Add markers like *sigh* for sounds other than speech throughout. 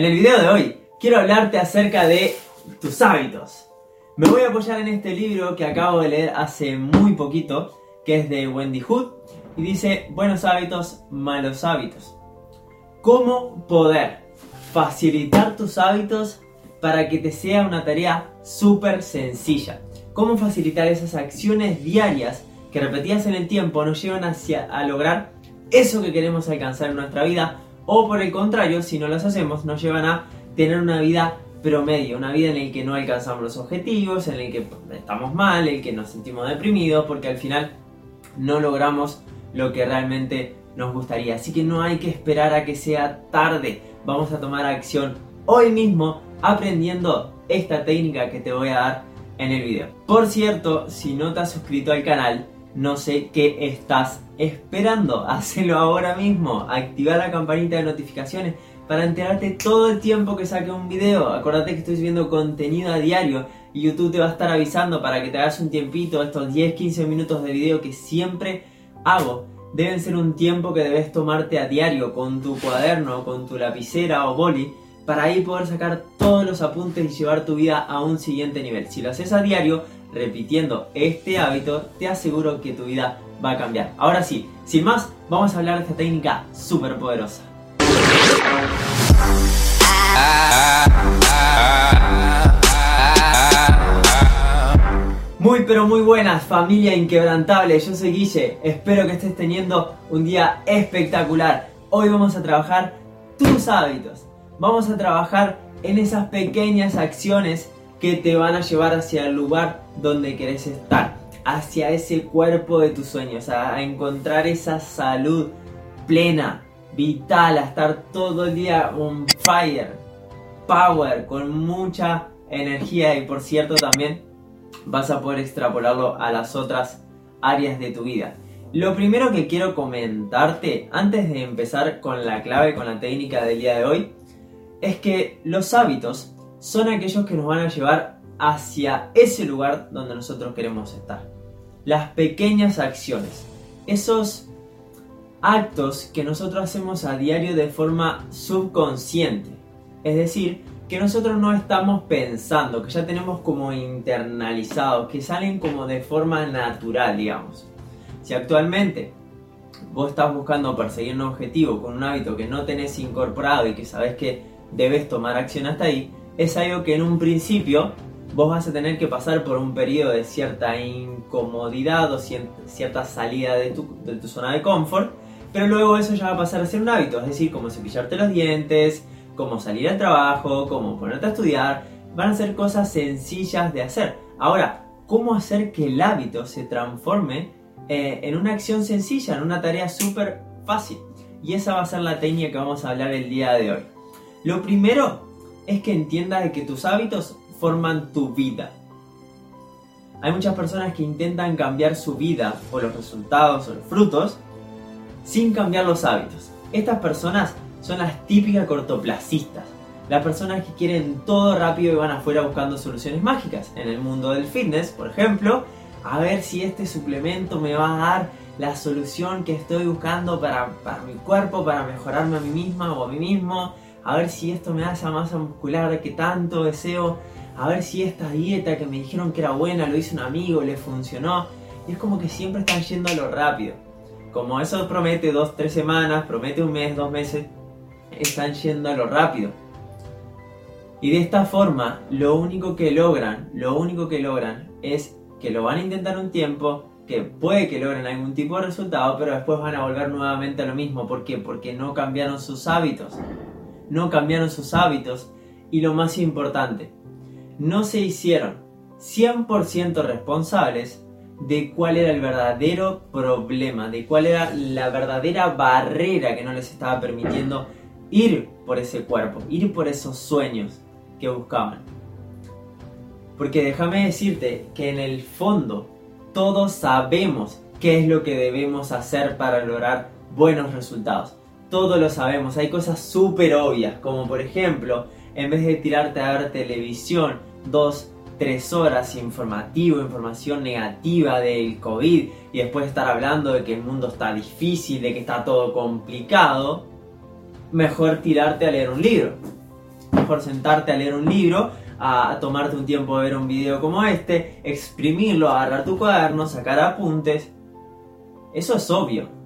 En el video de hoy quiero hablarte acerca de tus hábitos. Me voy a apoyar en este libro que acabo de leer hace muy poquito, que es de Wendy Hood, y dice Buenos hábitos, malos hábitos. ¿Cómo poder facilitar tus hábitos para que te sea una tarea súper sencilla? ¿Cómo facilitar esas acciones diarias que repetidas en el tiempo nos llevan hacia a lograr eso que queremos alcanzar en nuestra vida o por el contrario, si no las hacemos, nos llevan a tener una vida promedio, una vida en la que no alcanzamos los objetivos, en la que estamos mal, en la que nos sentimos deprimidos, porque al final no logramos lo que realmente nos gustaría. Así que no hay que esperar a que sea tarde. Vamos a tomar acción hoy mismo aprendiendo esta técnica que te voy a dar en el video. Por cierto, si no te has suscrito al canal, no sé qué estás esperando. *laughs* Hacelo ahora mismo. Activa la campanita de notificaciones para enterarte todo el tiempo que saque un video. Acordate que estoy subiendo contenido a diario y YouTube te va a estar avisando para que te hagas un tiempito, estos 10-15 minutos de video que siempre hago. Deben ser un tiempo que debes tomarte a diario con tu cuaderno, con tu lapicera o boli, para ahí poder sacar todos los apuntes y llevar tu vida a un siguiente nivel. Si lo haces a diario, repitiendo este hábito, te aseguro que tu vida va a cambiar. Ahora sí, sin más, vamos a hablar de esta técnica súper poderosa. Muy pero muy buenas familia inquebrantable, yo soy Guille, espero que estés teniendo un día espectacular. Hoy vamos a trabajar tus hábitos, vamos a trabajar en esas pequeñas acciones que te van a llevar hacia el lugar donde querés estar, hacia ese cuerpo de tus sueños, a encontrar esa salud plena, vital, a estar todo el día on fire, power, con mucha energía y por cierto también vas a poder extrapolarlo a las otras áreas de tu vida. Lo primero que quiero comentarte antes de empezar con la clave, con la técnica del día de hoy, es que los hábitos son aquellos que nos van a llevar hacia ese lugar donde nosotros queremos estar. Las pequeñas acciones, esos actos que nosotros hacemos a diario de forma subconsciente. Es decir, que nosotros no estamos pensando, que ya tenemos como internalizados, que salen como de forma natural, digamos. Si actualmente vos estás buscando perseguir un objetivo con un hábito que no tenés incorporado y que sabes que debes tomar acción hasta ahí, es algo que en un principio vos vas a tener que pasar por un periodo de cierta incomodidad o cierta salida de tu, zona de confort, pero luego eso ya va a pasar a ser un hábito, es decir, como cepillarte los dientes, como salir al trabajo, como ponerte a estudiar, van a ser cosas sencillas de hacer. Ahora, ¿cómo hacer que el hábito se transforme eh, en una acción sencilla, en una tarea súper fácil? Y esa va a ser la técnica que vamos a hablar el día de hoy. Lo primero es que entiendas que tus hábitos forman tu vida. Hay muchas personas que intentan cambiar su vida o los resultados o los frutos sin cambiar los hábitos. Estas personas son las típicas cortoplacistas. Las personas que quieren todo rápido y van afuera buscando soluciones mágicas. En el mundo del fitness, por ejemplo, a ver si este suplemento me va a dar la solución que estoy buscando para, para mi cuerpo, para mejorarme a mí misma o a mí mismo a ver si esto me da esa masa muscular que tanto deseo, a ver si esta dieta que me dijeron que era buena lo hizo un amigo, le funcionó. Y es como que siempre están yendo a lo rápido. Como eso promete dos, tres semanas, promete un mes, dos meses, están yendo a lo rápido. Y de esta forma, lo único que logran, lo único que logran es que lo van a intentar un tiempo, que puede que logren algún tipo de resultado, pero después van a volver nuevamente a lo mismo. ¿Por qué? Porque no cambiaron sus hábitos no cambiaron sus hábitos y lo más importante, no se hicieron 100% responsables de cuál era el verdadero problema, de cuál era la verdadera barrera que no les estaba permitiendo ir por ese cuerpo, ir por esos sueños que buscaban. Porque déjame decirte que en el fondo todos sabemos qué es lo que debemos hacer para lograr buenos resultados todo lo sabemos. Hay cosas súper obvias, como por ejemplo, en vez de tirarte a ver televisión dos, tres horas informativo, información negativa del COVID y después estar hablando de que el mundo está difícil, de que está todo complicado, mejor tirarte a leer un libro. mejor sentarte a leer un libro, a, tomarte un tiempo de ver un video como este, exprimirlo, agarrar tu cuaderno, sacar apuntes. Eso es obvio.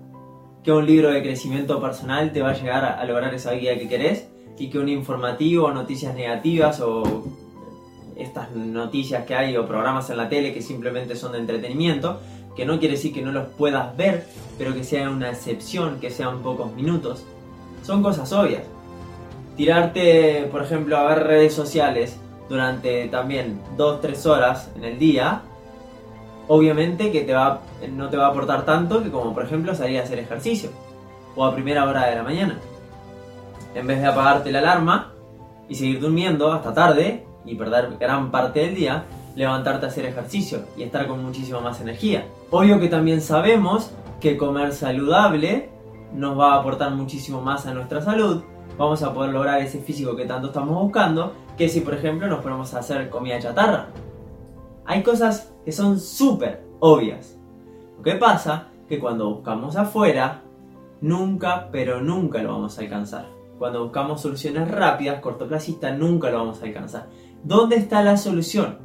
Que un libro de crecimiento personal te va a llegar a, lograr esa vida que querés y que un informativo, noticias negativas o estas noticias que hay o programas en la tele que simplemente son de entretenimiento, que no quiere decir que no los puedas ver, pero que sea una excepción, que sean pocos minutos. Son cosas obvias. Tirarte, por ejemplo, a ver redes sociales durante también 2-3 horas en el día, obviamente que te va, no te va a aportar tanto que como por ejemplo salir a hacer ejercicio o a primera hora de la mañana. En vez de apagarte la alarma y seguir durmiendo hasta tarde y perder gran parte del día, levantarte a hacer ejercicio y estar con muchísima más energía. Obvio que también sabemos que comer saludable nos va a aportar muchísimo más a nuestra salud, vamos a poder lograr ese físico que tanto estamos buscando, que si por ejemplo nos ponemos a hacer comida chatarra. Hay cosas que son súper obvias. Lo que pasa que cuando buscamos afuera, nunca, pero nunca lo vamos a alcanzar. Cuando buscamos soluciones rápidas, cortoplacistas, nunca lo vamos a alcanzar. ¿Dónde está la solución?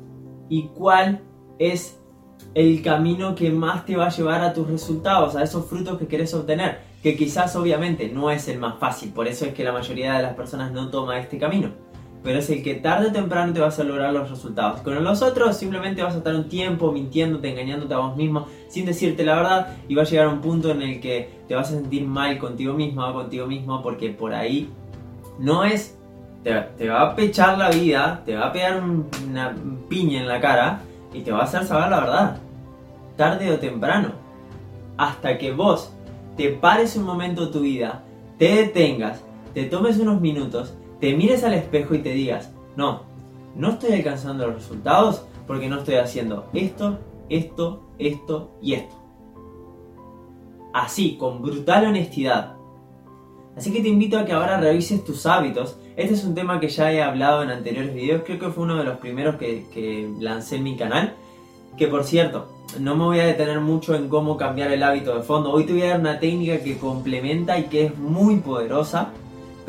¿Y cuál es el camino que más te va a llevar a tus resultados, a esos frutos que quieres obtener? Que quizás obviamente no es el más fácil, por eso es que la mayoría de las personas no toma este camino. Pero es el que tarde o temprano te vas a lograr los resultados. Con los otros simplemente vas a estar un tiempo mintiéndote, engañándote a vos mismo, sin decirte la verdad, y va a llegar a un punto en el que te vas a sentir mal contigo mismo o contigo mismo, porque por ahí no es te, va a pechar la vida, te va a pegar una piña en la cara y te va a hacer saber la verdad. Tarde o temprano. Hasta que vos te pares un momento de tu vida, te detengas, te tomes unos minutos, te mires al espejo y te digas, no, no estoy alcanzando los resultados porque no estoy haciendo esto, esto, esto y esto. Así, con brutal honestidad. Así que te invito a que ahora revises tus hábitos este es un tema que ya he hablado en anteriores videos, creo que fue uno de los primeros que, lancé en mi canal. Que por cierto, no me voy a detener mucho en cómo cambiar el hábito de fondo. Hoy te voy a dar una técnica que complementa y que es muy poderosa.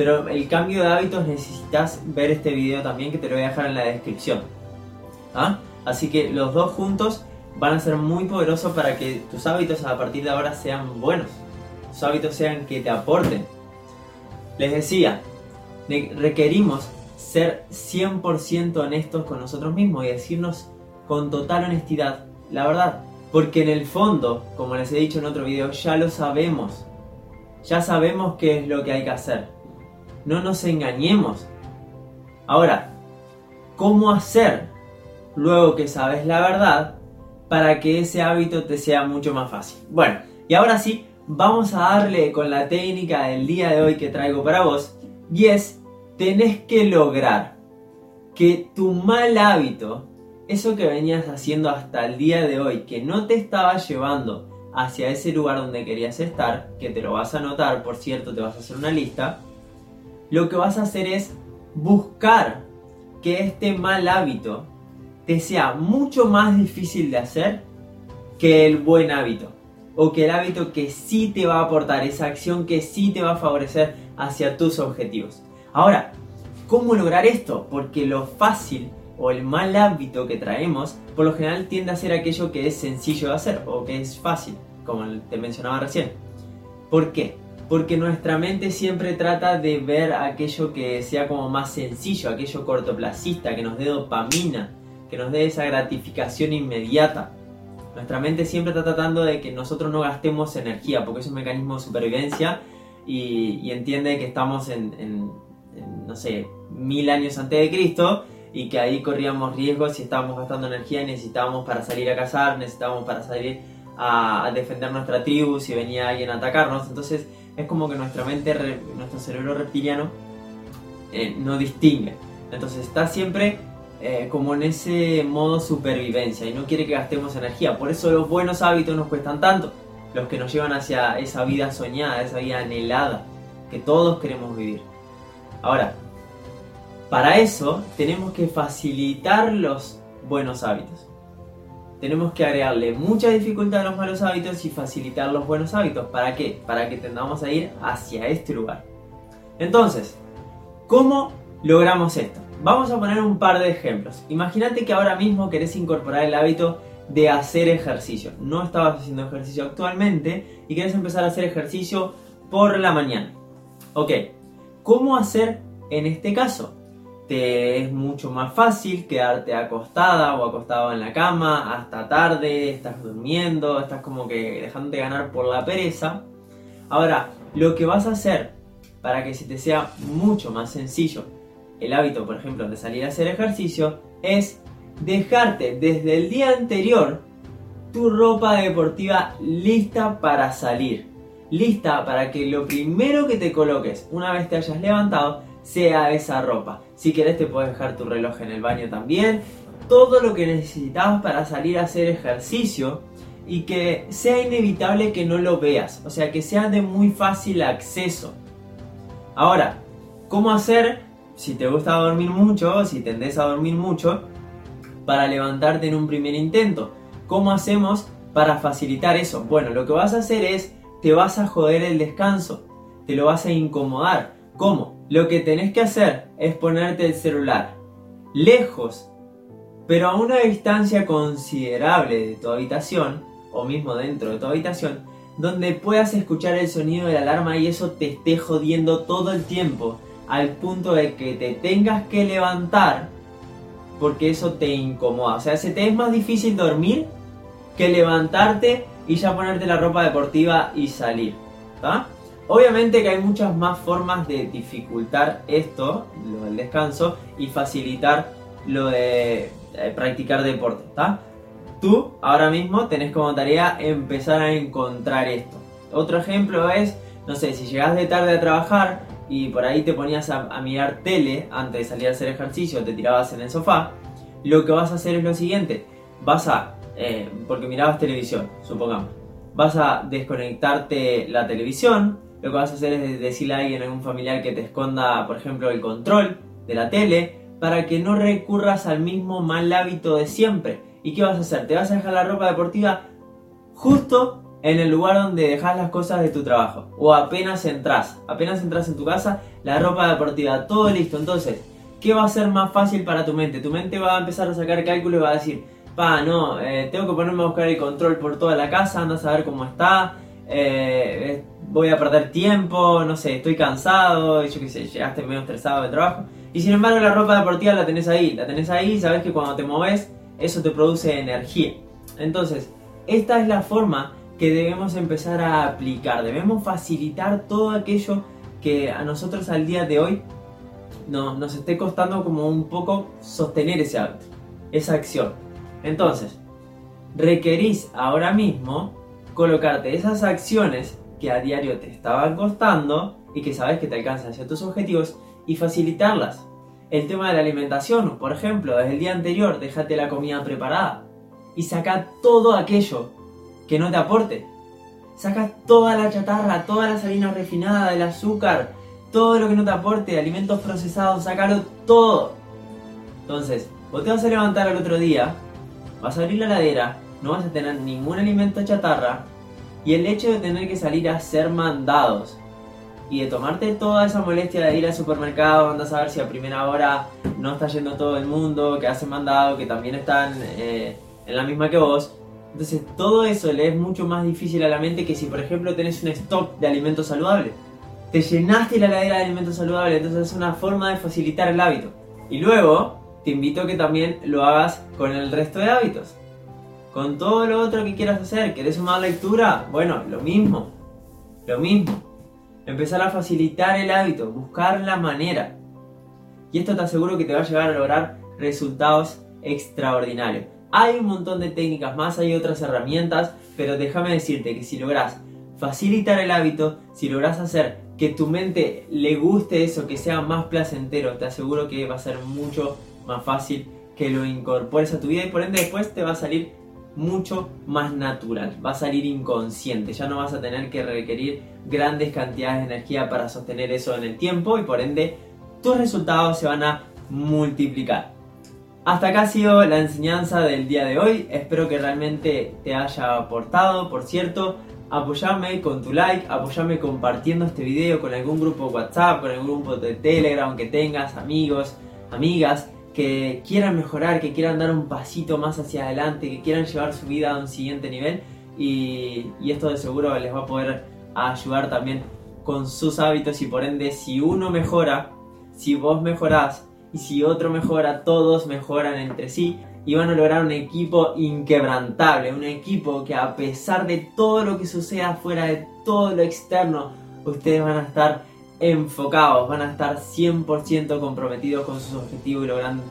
Pero el cambio de hábitos necesitas ver este video también que te lo voy a dejar en la descripción. ¿Ah? Así que los dos juntos van a ser muy poderosos para que tus hábitos a partir de ahora sean buenos. Tus hábitos sean que te aporten. Les decía, requerimos ser 100% honestos con nosotros mismos y decirnos con total honestidad la verdad. Porque en el fondo, como les he dicho en otro video, ya lo sabemos. Ya sabemos qué es lo que hay que hacer. No nos engañemos. Ahora, ¿cómo hacer luego que sabes la verdad para que ese hábito te sea mucho más fácil? Bueno, y ahora sí, vamos a darle con la técnica del día de hoy que traigo para vos. Y es tenés que lograr que tu mal hábito, eso que venías haciendo hasta el día de hoy, que no te estaba llevando hacia ese lugar donde querías estar, que te lo vas a anotar, por cierto, te vas a hacer una lista, lo que vas a hacer es buscar que este mal hábito te sea mucho más difícil de hacer que el buen hábito. O que el hábito que sí te va a aportar, esa acción que sí te va a favorecer hacia tus objetivos. Ahora, ¿cómo lograr esto? Porque lo fácil o el mal hábito que traemos, por lo general tiende a ser aquello que es sencillo de hacer o que es fácil, como te mencionaba recién. ¿Por qué? Porque nuestra mente siempre trata de ver aquello que sea como más sencillo, aquello cortoplacista, que nos dé dopamina, que nos dé esa gratificación inmediata. Nuestra mente siempre está tratando de que nosotros no gastemos energía, porque es un mecanismo de supervivencia y, entiende que estamos en no sé, mil años antes de Cristo y que ahí corríamos riesgos si estábamos gastando energía y necesitábamos para salir a cazar, necesitábamos para salir a, defender nuestra tribu si venía alguien a atacarnos. Entonces es como que nuestra mente, nuestro cerebro reptiliano eh, no distingue. Entonces está siempre eh, como en ese modo supervivencia y no quiere que gastemos energía. Por eso los buenos hábitos nos cuestan tanto. Los que nos llevan hacia esa vida soñada, esa vida anhelada que todos queremos vivir. Ahora, para eso tenemos que facilitar los buenos hábitos. Tenemos que agregarle mucha dificultad a los malos hábitos y facilitar los buenos hábitos. ¿Para qué? Para que tendamos a ir hacia este lugar. Entonces, ¿cómo logramos esto? Vamos a poner un par de ejemplos. Imagínate que ahora mismo querés incorporar el hábito de hacer ejercicio. No estabas haciendo ejercicio actualmente y querés empezar a hacer ejercicio por la mañana. Ok, ¿cómo hacer en este caso? Te es mucho más fácil quedarte acostada o acostado en la cama hasta tarde, estás durmiendo, estás como que dejándote ganar por la pereza. Ahora, lo que vas a hacer para que se te sea mucho más sencillo el hábito, por ejemplo, de salir a hacer ejercicio, es dejarte desde el día anterior tu ropa deportiva lista para salir. Lista para que lo primero que te coloques una vez te hayas levantado sea esa ropa. Si querés te puedes dejar tu reloj en el baño también. Todo lo que necesitabas para salir a hacer ejercicio y que sea inevitable que no lo veas. O sea, que sea de muy fácil acceso. Ahora, ¿cómo hacer si te gusta dormir mucho, si tendés a dormir mucho? para levantarte en un primer intento. ¿Cómo hacemos para facilitar eso? Bueno, lo que vas a hacer es, te vas a joder el descanso, te lo vas a incomodar. ¿Cómo? Lo que tenés que hacer es ponerte el celular lejos, pero a una distancia considerable de tu habitación, o mismo dentro de tu habitación, donde puedas escuchar el sonido de la alarma y eso te esté jodiendo todo el tiempo, al punto de que te tengas que levantar porque eso te incomoda. O sea, se te es más difícil dormir que levantarte y ya ponerte la ropa deportiva y salir. Obviamente que hay muchas más formas de dificultar esto, lo del descanso, y facilitar lo de eh, practicar deporte. Tú ahora mismo tenés como tarea empezar a encontrar esto. Otro ejemplo es, no sé, si llegas de tarde a trabajar, y por ahí te ponías a, mirar tele antes de salir a hacer ejercicio, te tirabas en el sofá, lo que vas a hacer es lo siguiente, vas a, eh, porque mirabas televisión, supongamos, vas a desconectarte la televisión, lo que vas a hacer es decirle a alguien, a algún familiar que te esconda, por ejemplo, el control de la tele, para que no recurras al mismo mal hábito de siempre. ¿Y qué vas a hacer? Te vas a dejar la ropa deportiva justo en el lugar donde dejas las cosas de tu trabajo. O apenas entras, apenas entras en tu casa, la ropa deportiva, todo listo. Entonces, ¿qué va a ser más fácil para tu mente? Tu mente va a empezar a sacar cálculos y va a decir, pa, no, eh, tengo que ponerme a buscar el control por toda la casa, anda a saber cómo está, eh, voy a perder tiempo, no sé, estoy cansado, yo qué sé, llegaste medio estresado de trabajo. Y sin embargo la ropa deportiva la tenés ahí, la tenés ahí sabes que cuando te moves eso te produce energía. Entonces, esta es la forma que debemos empezar a aplicar. Debemos facilitar todo aquello que a nosotros al día de hoy nos esté costando como un poco sostener ese hábito, esa acción. Entonces, requerís ahora mismo colocarte esas acciones que a diario te estaban costando y que sabes que te alcanzan tus objetivos y facilitarlas. El tema de la alimentación, por ejemplo, desde el día anterior déjate la comida preparada y saca todo aquello que no te aporte. Saca toda la chatarra, toda la salina refinada, el azúcar, todo lo que no te aporte, alimentos procesados, sácalo todo. Entonces, vos te vas a levantar al otro día, vas a abrir la ladera, no vas a tener ningún alimento chatarra y el hecho de tener que salir a ser mandados y de tomarte toda esa molestia de ir al supermercado, andas a ver si a primera hora no está yendo todo el mundo, que hacen mandado, que también están eh, en la misma que vos, entonces todo eso le es mucho más difícil a la mente que si por ejemplo tenés un stock de alimentos saludables. Te llenaste la heladera de alimentos saludables, entonces es una forma de facilitar el hábito. Y luego te invito a que también lo hagas con el resto de hábitos. Con todo lo otro que quieras hacer, ¿querés sumar lectura? Bueno, lo mismo. Lo mismo. Empezar a facilitar el hábito, buscar la manera. Y esto te aseguro que te va a llevar a lograr resultados extraordinarios. Hay un montón de técnicas más, hay otras herramientas, pero déjame decirte que si logras facilitar el hábito, si logras hacer que tu mente le guste eso, que sea más placentero, te aseguro que va a ser mucho más fácil que lo incorpores a tu vida y por ende después te va a salir mucho más natural, va a salir inconsciente, ya no vas a tener que requerir grandes cantidades de energía para sostener eso en el tiempo y por ende tus resultados se van a multiplicar. Hasta acá ha sido la enseñanza del día de hoy. Espero que realmente te haya aportado. Por cierto, apoyame con tu like, apoyame compartiendo este video con algún grupo WhatsApp, con algún grupo de Telegram que tengas, amigos, amigas que quieran mejorar, que quieran dar un pasito más hacia adelante, que quieran llevar su vida a un siguiente nivel y, esto de seguro les va a poder ayudar también con sus hábitos y por ende si uno mejora, si vos mejorás y si otro mejora, todos mejoran entre sí y van a lograr un equipo inquebrantable, un equipo que a pesar de todo lo que suceda fuera de todo lo externo, ustedes van a estar enfocados, van a estar 100% comprometidos con sus objetivos y logrando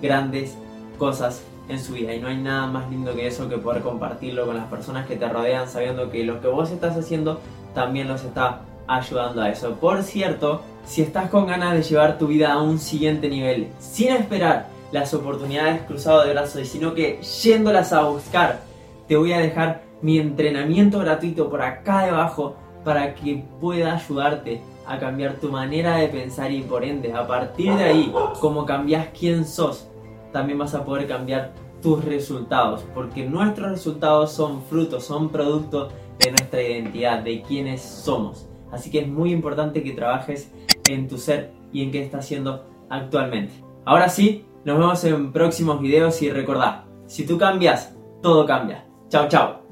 grandes cosas en su vida. Y no hay nada más lindo que eso que poder compartirlo con las personas que te rodean sabiendo que lo que vos estás haciendo también los está ayudando a eso. Por cierto, si estás con ganas de llevar tu vida a un siguiente nivel, sin esperar las oportunidades cruzado de brazos, sino que yéndolas a buscar, te voy a dejar mi entrenamiento gratuito por acá debajo para que pueda ayudarte a cambiar tu manera de pensar y por ende, a partir de ahí, como cambias quién sos, también vas a poder cambiar tus resultados, porque nuestros resultados son frutos, son producto de nuestra identidad, de quiénes somos. Así que es muy importante que trabajes en tu ser y en qué estás haciendo actualmente. Ahora sí, nos vemos en próximos videos y recordad, si tú cambias, todo cambia. Chao, chao.